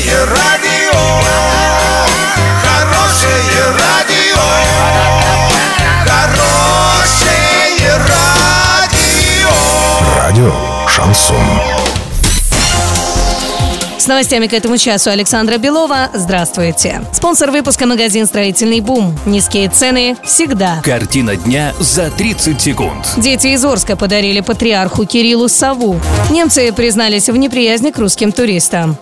Хорошее радио, хорошее радио, хорошее радио. Радио Шансон. С новостями к этому часу Александра Белова. Здравствуйте. Спонсор выпуска магазин «Строительный бум». Низкие цены всегда. Картина дня за 30 секунд. Дети из Орска подарили патриарху Кириллу сову. Немцы признались в неприязни к русским туристам.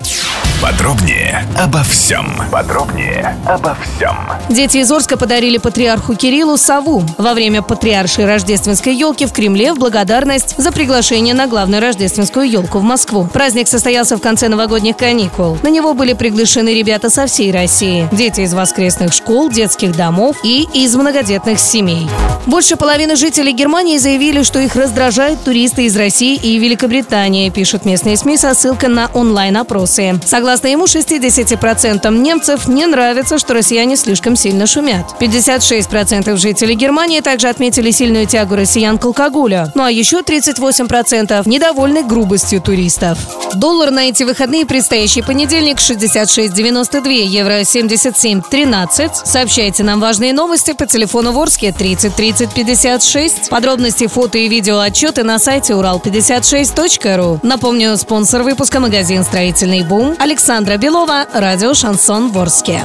Подробнее обо всем. Подробнее обо всем. Дети из Орска подарили патриарху Кириллу сову во время патриаршей рождественской елки в Кремле в благодарность за приглашение на главную рождественскую елку в Москву. Праздник состоялся в конце новогодних каникул. На него были приглашены ребята со всей России. Дети из воскресных школ, детских домов и из многодетных семей. Больше половины жителей Германии заявили, что их раздражают туристы из России и Великобритании, пишут местные СМИ со ссылкой на онлайн-опросы. Согласно ему, 60% немцев не нравится, что россияне слишком сильно шумят. 56% жителей Германии также отметили сильную тягу россиян к алкоголю. Ну а еще 38% недовольны грубостью туристов. Доллар на эти выходные предстоящий понедельник 66.92, евро 77.13. Сообщайте нам важные новости по телефону Ворске 30 30 56. Подробности, фото и видео отчеты на сайте урал56.ру. Напомню, спонсор выпуска магазин «Строительный бум» Александра Белова, радио «Шансон Ворске».